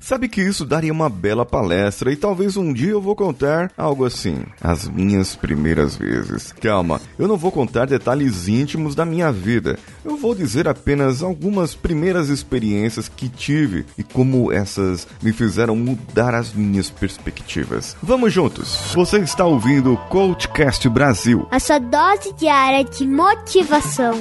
Sabe que isso daria uma bela palestra e talvez um dia eu vou contar algo assim, as minhas primeiras vezes. Calma, eu não vou contar detalhes íntimos da minha vida. Eu vou dizer apenas algumas primeiras experiências que tive e como essas me fizeram mudar as minhas perspectivas. Vamos juntos. Você está ouvindo o Coachcast Brasil. A sua dose diária de motivação.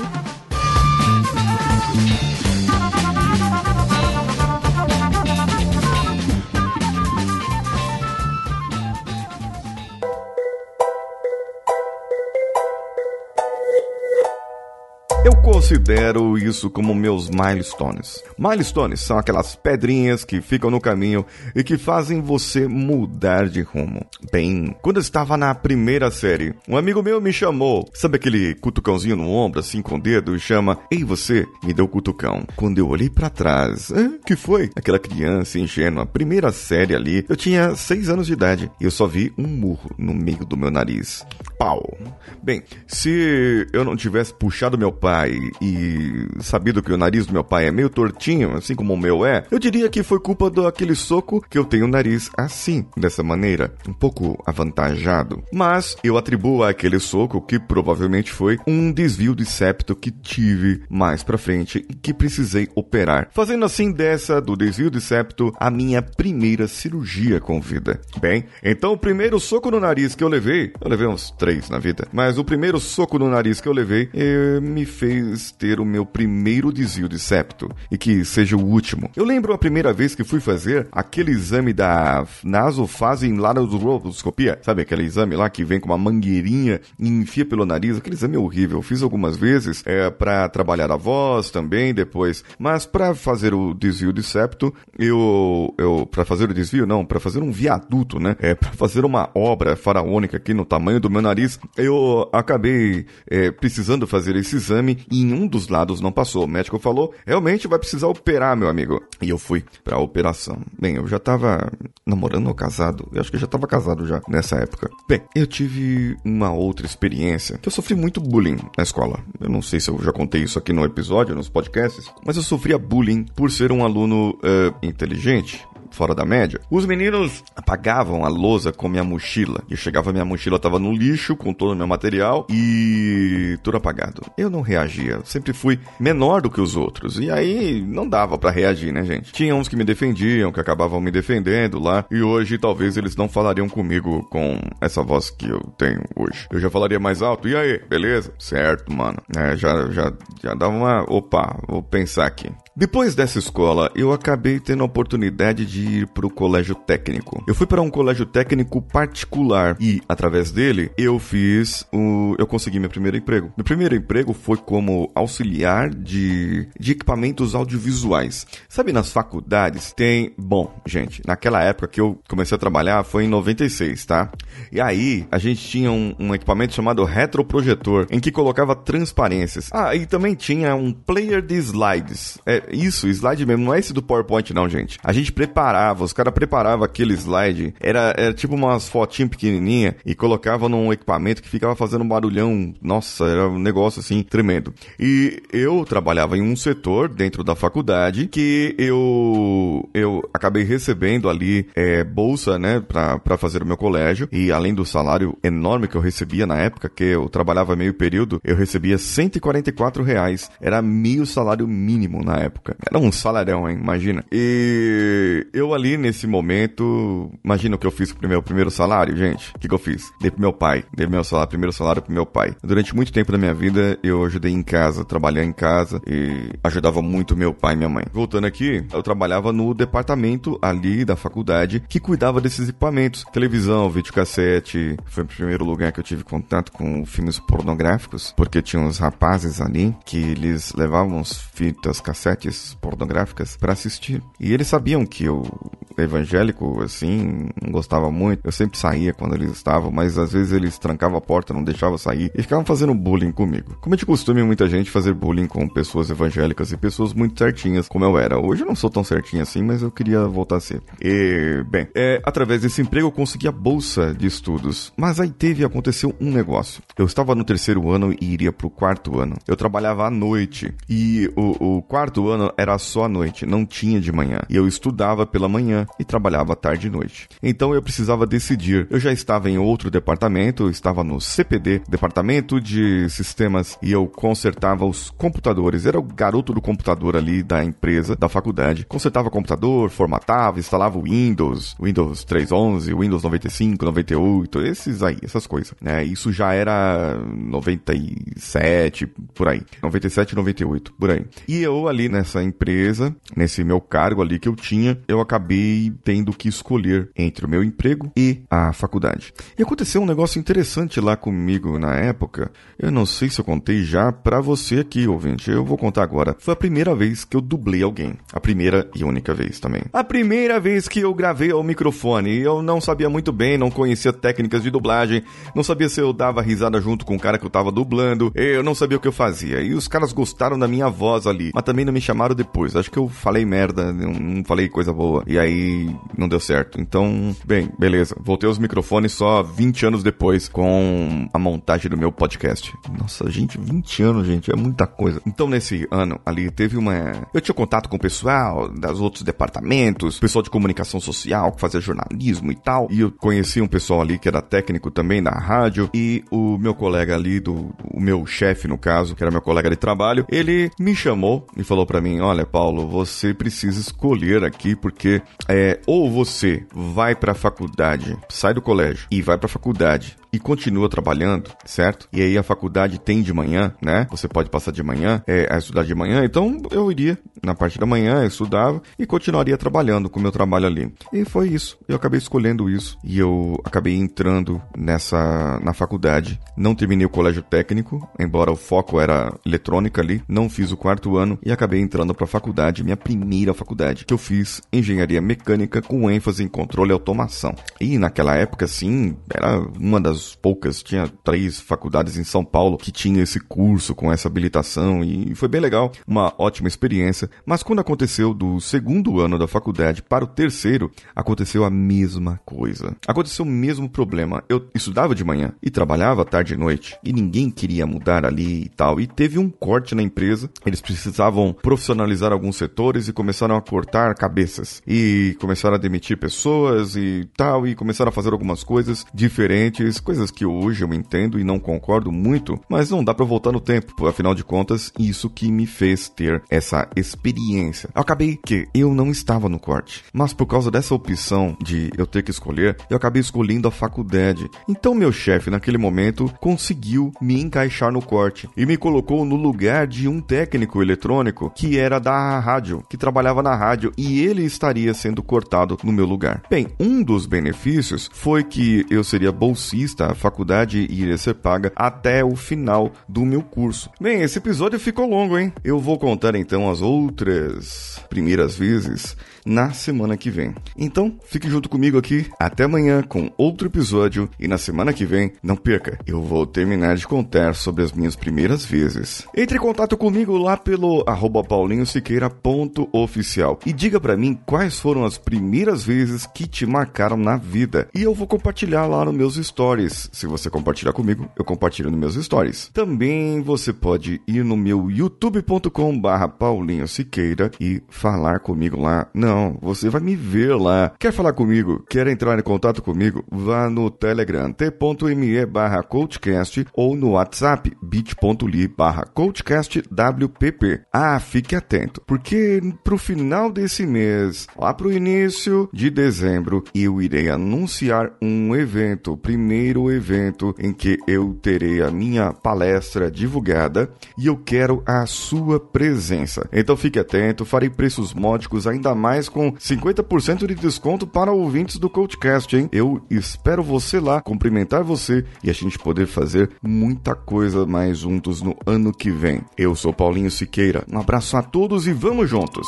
Considero isso como meus milestones. Milestones são aquelas pedrinhas que ficam no caminho e que fazem você mudar de rumo. Bem, quando eu estava na primeira série, um amigo meu me chamou, sabe aquele cutucãozinho no ombro, assim com o dedo, e chama, ei você, me deu cutucão. Quando eu olhei para trás, é, que foi? Aquela criança ingênua, primeira série ali, eu tinha seis anos de idade e eu só vi um murro no meio do meu nariz. Pau. Bem, se eu não tivesse puxado meu pai pai e sabido que o nariz do meu pai é meio tortinho, assim como o meu é, eu diria que foi culpa daquele soco que eu tenho o nariz assim, dessa maneira, um pouco avantajado. Mas eu atribuo àquele soco que provavelmente foi um desvio de septo que tive mais pra frente e que precisei operar, fazendo assim dessa do desvio de septo a minha primeira cirurgia com vida. Bem, então o primeiro soco no nariz que eu levei, eu levei uns três na vida, mas o primeiro soco no nariz que eu levei eh, me fez ter o meu primeiro desvio de septo e que seja o último. Eu lembro a primeira vez que fui fazer aquele exame da nasofase laringoscopia, sabe aquele exame lá que vem com uma mangueirinha e enfia pelo nariz, aquele exame é horrível. Fiz algumas vezes é para trabalhar a voz também depois, mas para fazer o desvio de septo, eu eu para fazer o desvio não, para fazer um viaduto, né? É para fazer uma obra faraônica aqui no tamanho do meu nariz, eu acabei é, precisando fazer esse exame em um dos lados não passou. O médico falou: realmente vai precisar operar, meu amigo. E eu fui para a operação. Bem, eu já tava namorando ou casado. Eu acho que eu já tava casado já nessa época. Bem, eu tive uma outra experiência que eu sofri muito bullying na escola. Eu não sei se eu já contei isso aqui no episódio, nos podcasts, mas eu sofria bullying por ser um aluno uh, inteligente fora da média, os meninos apagavam a lousa com minha mochila. E chegava, minha mochila tava no lixo com todo o meu material e tudo apagado. Eu não reagia, sempre fui menor do que os outros. E aí não dava para reagir, né, gente? Tinha uns que me defendiam, que acabavam me defendendo lá, e hoje talvez eles não falariam comigo com essa voz que eu tenho hoje. Eu já falaria mais alto, e aí, beleza? Certo, mano. É, já, já, já dava uma. Opa, vou pensar aqui. Depois dessa escola, eu acabei tendo a oportunidade de ir para o colégio técnico. Eu fui para um colégio técnico particular e, através dele, eu fiz o. Eu consegui meu primeiro emprego. Meu primeiro emprego foi como auxiliar de, de equipamentos audiovisuais. Sabe, nas faculdades tem. Bom, gente, naquela época que eu comecei a trabalhar foi em 96, tá? E aí a gente tinha um, um equipamento chamado retroprojetor, em que colocava transparências. Ah, e também tinha um player de slides. É, isso, slide mesmo, não é esse do PowerPoint não, gente. A gente preparava, os caras preparavam aquele slide, era, era tipo umas fotinhas pequenininha e colocava num equipamento que ficava fazendo um barulhão, nossa, era um negócio assim tremendo. E eu trabalhava em um setor dentro da faculdade que eu eu acabei recebendo ali é, bolsa, né, pra fazer o meu colégio e além do salário enorme que eu recebia na época, que eu trabalhava meio período, eu recebia 144 reais, era meio salário mínimo na época. Era um salarão, hein? Imagina. E eu ali nesse momento, imagina o que eu fiz com o meu primeiro salário, gente. O que, que eu fiz? Dei pro meu pai. Dei meu salário, primeiro salário pro meu pai. Durante muito tempo da minha vida, eu ajudei em casa, trabalhei em casa e ajudava muito meu pai e minha mãe. Voltando aqui, eu trabalhava no departamento ali da faculdade que cuidava desses equipamentos. Televisão, videocassete. Foi o primeiro lugar que eu tive contato com filmes pornográficos, porque tinha uns rapazes ali que eles levavam fitas, cassetes pornográficas para assistir. E eles sabiam que eu evangélico, assim, não gostava muito. Eu sempre saía quando eles estavam, mas às vezes eles trancavam a porta, não deixavam sair e ficavam fazendo bullying comigo. Como é de costume, muita gente fazer bullying com pessoas evangélicas e pessoas muito certinhas, como eu era. Hoje eu não sou tão certinho assim, mas eu queria voltar a ser. E, bem, é, através desse emprego eu consegui a bolsa de estudos. Mas aí teve e aconteceu um negócio. Eu estava no terceiro ano e iria pro quarto ano. Eu trabalhava à noite e o, o quarto ano era só à noite, não tinha de manhã. E eu estudava pela manhã e trabalhava tarde e noite. Então eu precisava decidir. Eu já estava em outro departamento, estava no CPD, Departamento de Sistemas, e eu consertava os computadores. Era o garoto do computador ali da empresa, da faculdade. Consertava computador, formatava, instalava o Windows, Windows 3.11, Windows 95, 98, esses aí, essas coisas. Né? Isso já era 97, por aí. 97, 98, por aí. E eu ali nessa empresa, nesse meu cargo ali que eu tinha, eu acabei tendo que escolher entre o meu emprego e a faculdade. E aconteceu um negócio interessante lá comigo na época. Eu não sei se eu contei já para você aqui, ouvinte. Eu vou contar agora. Foi a primeira vez que eu dublei alguém. A primeira e única vez também. A primeira vez que eu gravei ao microfone. Eu não sabia muito bem, não conhecia técnicas de dublagem, não sabia se eu dava risada junto com o cara que eu tava dublando. Eu não sabia o que eu fazia. E os caras gostaram da minha voz ali, mas também não me chamaram depois. Acho que eu falei merda, não falei coisa boa. E aí não deu certo. Então, bem, beleza. Voltei aos microfones só 20 anos depois com a montagem do meu podcast. Nossa, gente, 20 anos, gente, é muita coisa. Então, nesse ano ali, teve uma. Eu tinha contato com o pessoal das outros departamentos, pessoal de comunicação social que fazia jornalismo e tal. E eu conheci um pessoal ali que era técnico também da rádio. E o meu colega ali, do, o meu chefe, no caso, que era meu colega de trabalho, ele me chamou e falou para mim: Olha, Paulo, você precisa escolher aqui, porque é, ou você vai pra faculdade, sai do colégio e vai pra faculdade e continua trabalhando, certo? E aí a faculdade tem de manhã, né? Você pode passar de manhã é, a estudar de manhã. Então eu iria na parte da manhã, eu estudava e continuaria trabalhando com o meu trabalho ali. E foi isso. Eu acabei escolhendo isso e eu acabei entrando nessa na faculdade. Não terminei o colégio técnico, embora o foco era eletrônica ali. Não fiz o quarto ano e acabei entrando para a faculdade, minha primeira faculdade, que eu fiz engenharia mecânica com ênfase em controle e automação. E naquela época, sim, era uma das poucas, tinha três faculdades em São Paulo que tinha esse curso com essa habilitação e foi bem legal, uma ótima experiência. Mas quando aconteceu do segundo ano da faculdade para o terceiro, aconteceu a mesma coisa. Aconteceu o mesmo problema. Eu estudava de manhã e trabalhava tarde e noite e ninguém queria mudar ali e tal. E teve um corte na empresa, eles precisavam profissionalizar alguns setores e começaram a cortar cabeças e começaram a demitir pessoas e tal e começaram a fazer algumas coisas diferentes coisas que hoje eu entendo e não concordo muito, mas não dá para voltar no tempo, afinal de contas, isso que me fez ter essa experiência. Eu acabei que eu não estava no corte, mas por causa dessa opção de eu ter que escolher, eu acabei escolhendo a faculdade. Então meu chefe naquele momento conseguiu me encaixar no corte e me colocou no lugar de um técnico eletrônico que era da rádio, que trabalhava na rádio e ele estaria sendo cortado no meu lugar. Bem, um dos benefícios foi que eu seria bolsista a faculdade iria ser paga até o final do meu curso. Bem, esse episódio ficou longo, hein? Eu vou contar então as outras primeiras vezes na semana que vem. Então, fique junto comigo aqui até amanhã com outro episódio e na semana que vem, não perca, eu vou terminar de contar sobre as minhas primeiras vezes. Entre em contato comigo lá pelo paulinhosiqueira.oficial e diga para mim quais foram as primeiras vezes que te marcaram na vida e eu vou compartilhar lá nos meus stories. Se você compartilhar comigo, eu compartilho nos meus stories. Também você pode ir no meu youtube.com barra Paulinho Siqueira e falar comigo lá. Não, não, você vai me ver lá. Quer falar comigo? Quer entrar em contato comigo? Vá no Telegram t.me barra coachcast ou no WhatsApp bit.ly barra coachcastwpp. Ah, fique atento, porque pro final desse mês, lá pro início de dezembro, eu irei anunciar um evento, o primeiro evento em que eu terei a minha palestra divulgada e eu quero a sua presença. Então fique atento, farei preços módicos ainda mais com 50% de desconto para ouvintes do CoachCast, hein? Eu espero você lá, cumprimentar você e a gente poder fazer muita coisa mais juntos no ano que vem. Eu sou Paulinho Siqueira. Um abraço a todos e vamos juntos!